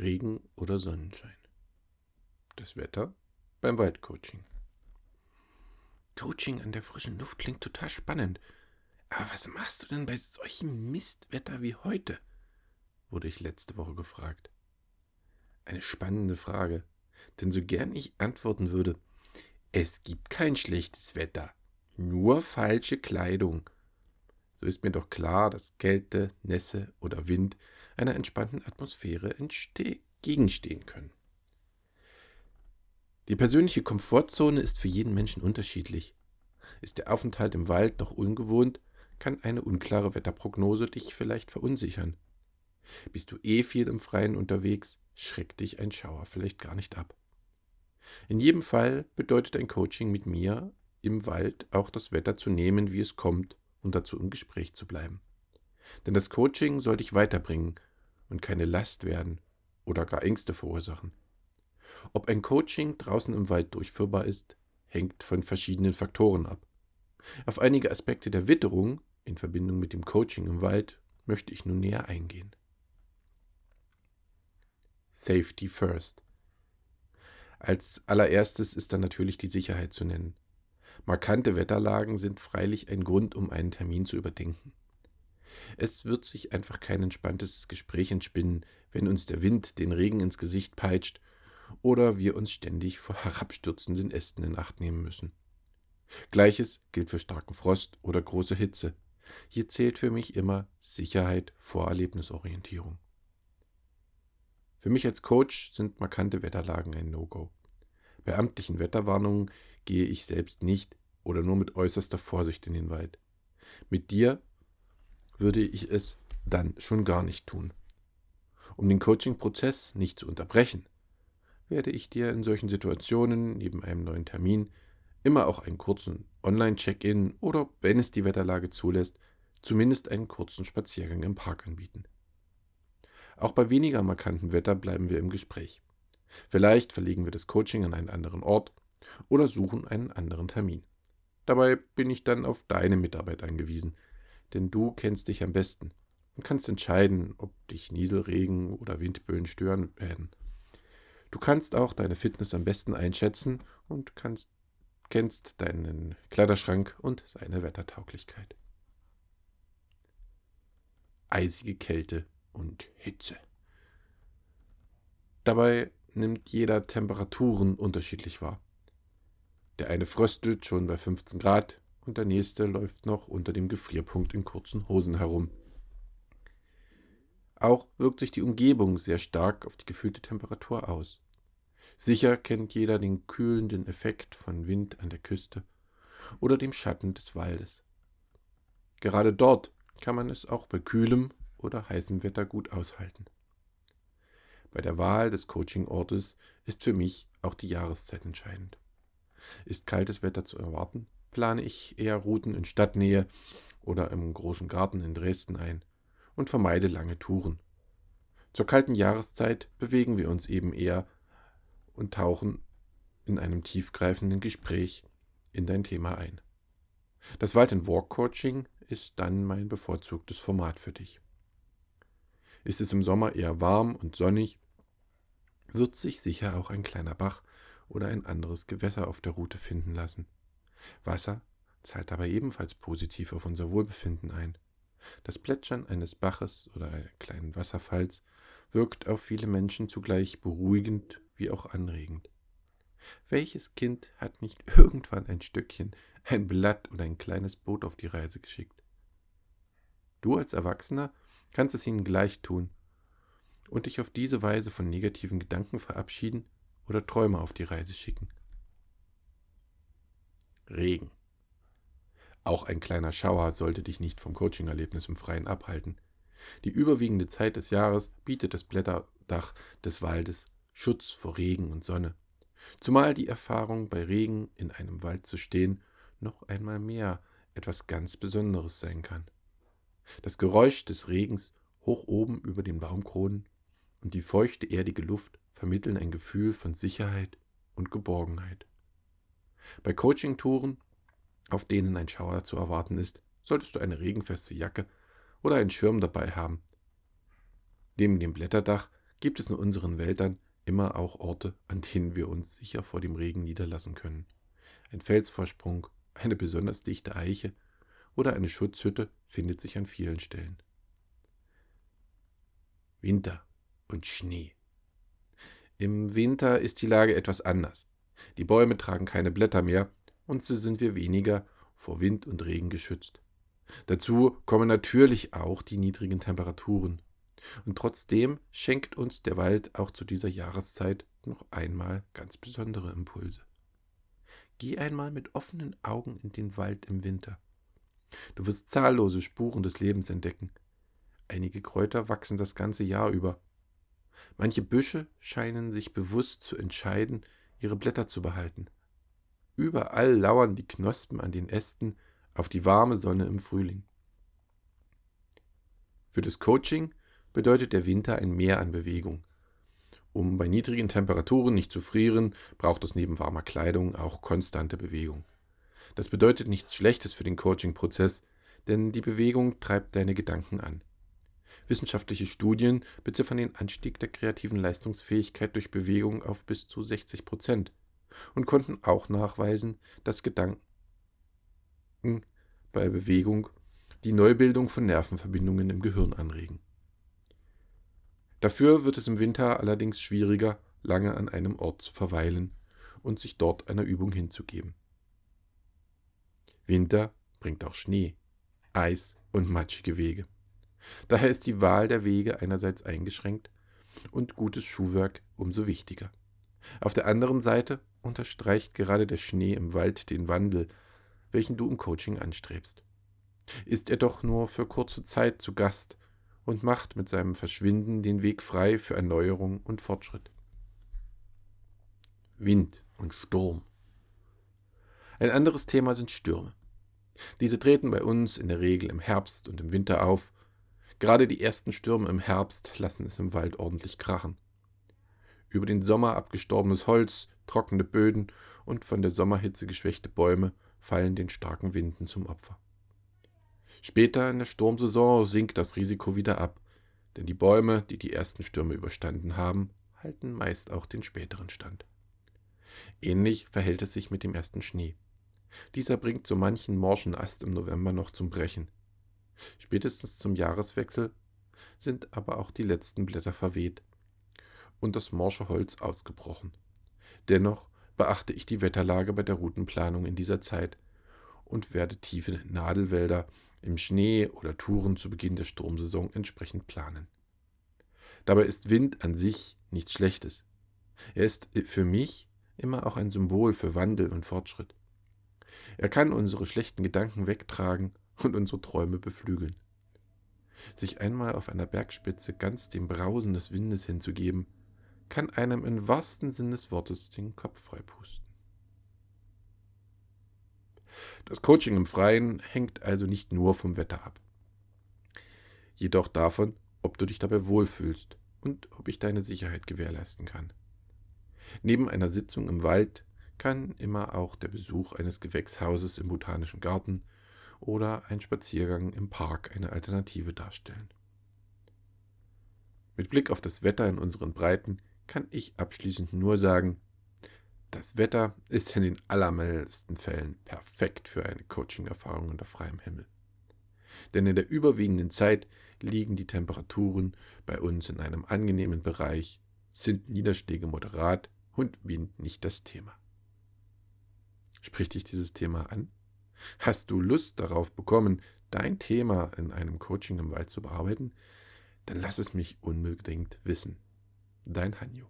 Regen oder Sonnenschein. Das Wetter beim Waldcoaching. Coaching an der frischen Luft klingt total spannend. Aber was machst du denn bei solchem Mistwetter wie heute? wurde ich letzte Woche gefragt. Eine spannende Frage, denn so gern ich antworten würde, es gibt kein schlechtes Wetter, nur falsche Kleidung. So ist mir doch klar, dass Kälte, Nässe oder Wind einer entspannten Atmosphäre entgegenstehen können. Die persönliche Komfortzone ist für jeden Menschen unterschiedlich. Ist der Aufenthalt im Wald noch ungewohnt, kann eine unklare Wetterprognose dich vielleicht verunsichern. Bist du eh viel im Freien unterwegs, schreckt dich ein Schauer vielleicht gar nicht ab. In jedem Fall bedeutet ein Coaching mit mir im Wald auch das Wetter zu nehmen, wie es kommt und dazu im Gespräch zu bleiben. Denn das Coaching soll dich weiterbringen und keine Last werden oder gar Ängste verursachen. Ob ein Coaching draußen im Wald durchführbar ist, hängt von verschiedenen Faktoren ab. Auf einige Aspekte der Witterung in Verbindung mit dem Coaching im Wald möchte ich nun näher eingehen. Safety First. Als allererstes ist dann natürlich die Sicherheit zu nennen. Markante Wetterlagen sind freilich ein Grund, um einen Termin zu überdenken. Es wird sich einfach kein entspanntes Gespräch entspinnen, wenn uns der Wind den Regen ins Gesicht peitscht oder wir uns ständig vor herabstürzenden Ästen in Acht nehmen müssen. Gleiches gilt für starken Frost oder große Hitze. Hier zählt für mich immer Sicherheit vor Erlebnisorientierung. Für mich als Coach sind markante Wetterlagen ein No-Go. Bei amtlichen Wetterwarnungen gehe ich selbst nicht oder nur mit äußerster Vorsicht in den Wald. Mit dir würde ich es dann schon gar nicht tun. Um den Coaching-Prozess nicht zu unterbrechen, werde ich dir in solchen Situationen neben einem neuen Termin immer auch einen kurzen Online-Check-in oder, wenn es die Wetterlage zulässt, zumindest einen kurzen Spaziergang im Park anbieten. Auch bei weniger markantem Wetter bleiben wir im Gespräch. Vielleicht verlegen wir das Coaching an einen anderen Ort oder suchen einen anderen Termin. Dabei bin ich dann auf deine Mitarbeit angewiesen, denn du kennst dich am besten und kannst entscheiden, ob dich Nieselregen oder Windböen stören werden. Du kannst auch deine Fitness am besten einschätzen und kannst, kennst deinen Kleiderschrank und seine Wettertauglichkeit. Eisige Kälte und Hitze. Dabei nimmt jeder Temperaturen unterschiedlich wahr. Der eine fröstelt schon bei 15 Grad und der nächste läuft noch unter dem Gefrierpunkt in kurzen Hosen herum. Auch wirkt sich die Umgebung sehr stark auf die gefühlte Temperatur aus. Sicher kennt jeder den kühlenden Effekt von Wind an der Küste oder dem Schatten des Waldes. Gerade dort kann man es auch bei kühlem oder heißem Wetter gut aushalten. Bei der Wahl des Coachingortes ist für mich auch die Jahreszeit entscheidend. Ist kaltes Wetter zu erwarten, plane ich eher Routen in Stadtnähe oder im großen Garten in Dresden ein und vermeide lange Touren. Zur kalten Jahreszeit bewegen wir uns eben eher und tauchen in einem tiefgreifenden Gespräch in dein Thema ein. Das Wald Walk Coaching ist dann mein bevorzugtes Format für dich. Ist es im Sommer eher warm und sonnig, wird sich sicher auch ein kleiner Bach oder ein anderes Gewässer auf der Route finden lassen. Wasser zahlt dabei ebenfalls positiv auf unser Wohlbefinden ein. Das Plätschern eines Baches oder eines kleinen Wasserfalls wirkt auf viele Menschen zugleich beruhigend wie auch anregend. Welches Kind hat nicht irgendwann ein Stückchen, ein Blatt oder ein kleines Boot auf die Reise geschickt? Du als Erwachsener kannst es ihnen gleich tun und dich auf diese Weise von negativen Gedanken verabschieden oder Träume auf die Reise schicken. Regen. Auch ein kleiner Schauer sollte dich nicht vom Coaching-Erlebnis im Freien abhalten. Die überwiegende Zeit des Jahres bietet das Blätterdach des Waldes Schutz vor Regen und Sonne. Zumal die Erfahrung, bei Regen in einem Wald zu stehen, noch einmal mehr etwas ganz Besonderes sein kann. Das Geräusch des Regens hoch oben über den Baumkronen und die feuchte, erdige Luft vermitteln ein Gefühl von Sicherheit und Geborgenheit. Bei Coaching-Touren, auf denen ein Schauer zu erwarten ist, solltest du eine regenfeste Jacke oder einen Schirm dabei haben. Neben dem Blätterdach gibt es in unseren Wäldern immer auch Orte, an denen wir uns sicher vor dem Regen niederlassen können. Ein Felsvorsprung, eine besonders dichte Eiche oder eine Schutzhütte findet sich an vielen Stellen. Winter und Schnee. Im Winter ist die Lage etwas anders. Die Bäume tragen keine Blätter mehr und so sind wir weniger vor Wind und Regen geschützt. Dazu kommen natürlich auch die niedrigen Temperaturen. Und trotzdem schenkt uns der Wald auch zu dieser Jahreszeit noch einmal ganz besondere Impulse. Geh einmal mit offenen Augen in den Wald im Winter. Du wirst zahllose Spuren des Lebens entdecken. Einige Kräuter wachsen das ganze Jahr über. Manche Büsche scheinen sich bewusst zu entscheiden, ihre Blätter zu behalten. Überall lauern die Knospen an den Ästen auf die warme Sonne im Frühling. Für das Coaching bedeutet der Winter ein Mehr an Bewegung. Um bei niedrigen Temperaturen nicht zu frieren, braucht es neben warmer Kleidung auch konstante Bewegung. Das bedeutet nichts Schlechtes für den Coaching-Prozess, denn die Bewegung treibt deine Gedanken an. Wissenschaftliche Studien beziffern den Anstieg der kreativen Leistungsfähigkeit durch Bewegung auf bis zu 60 Prozent und konnten auch nachweisen, dass Gedanken bei Bewegung die Neubildung von Nervenverbindungen im Gehirn anregen. Dafür wird es im Winter allerdings schwieriger, lange an einem Ort zu verweilen und sich dort einer Übung hinzugeben. Winter bringt auch Schnee, Eis und matschige Wege. Daher ist die Wahl der Wege einerseits eingeschränkt und gutes Schuhwerk umso wichtiger. Auf der anderen Seite unterstreicht gerade der Schnee im Wald den Wandel, welchen du im Coaching anstrebst. Ist er doch nur für kurze Zeit zu Gast und macht mit seinem Verschwinden den Weg frei für Erneuerung und Fortschritt. Wind und Sturm. Ein anderes Thema sind Stürme. Diese treten bei uns in der Regel im Herbst und im Winter auf. Gerade die ersten Stürme im Herbst lassen es im Wald ordentlich krachen. Über den Sommer abgestorbenes Holz, trockene Böden und von der Sommerhitze geschwächte Bäume fallen den starken Winden zum Opfer. Später in der Sturmsaison sinkt das Risiko wieder ab, denn die Bäume, die die ersten Stürme überstanden haben, halten meist auch den späteren Stand. Ähnlich verhält es sich mit dem ersten Schnee. Dieser bringt so manchen morschen Ast im November noch zum Brechen. Spätestens zum Jahreswechsel sind aber auch die letzten Blätter verweht und das morsche Holz ausgebrochen. Dennoch beachte ich die Wetterlage bei der Routenplanung in dieser Zeit und werde tiefe Nadelwälder im Schnee oder Touren zu Beginn der Sturmsaison entsprechend planen. Dabei ist Wind an sich nichts Schlechtes. Er ist für mich immer auch ein Symbol für Wandel und Fortschritt. Er kann unsere schlechten Gedanken wegtragen und unsere Träume beflügeln. Sich einmal auf einer Bergspitze ganz dem Brausen des Windes hinzugeben, kann einem im wahrsten Sinn des Wortes den Kopf freipusten. Das Coaching im Freien hängt also nicht nur vom Wetter ab, jedoch davon, ob du dich dabei wohlfühlst und ob ich deine Sicherheit gewährleisten kann. Neben einer Sitzung im Wald kann immer auch der Besuch eines Gewächshauses im Botanischen Garten oder ein Spaziergang im Park eine Alternative darstellen. Mit Blick auf das Wetter in unseren Breiten kann ich abschließend nur sagen, das Wetter ist in den allermeisten Fällen perfekt für eine Coaching-Erfahrung unter freiem Himmel. Denn in der überwiegenden Zeit liegen die Temperaturen bei uns in einem angenehmen Bereich, sind Niederschläge moderat und Wind nicht das Thema. Spricht dich dieses Thema an? Hast du Lust darauf bekommen, dein Thema in einem Coaching im Wald zu bearbeiten? Dann lass es mich unbedingt wissen. Dein Hanjo.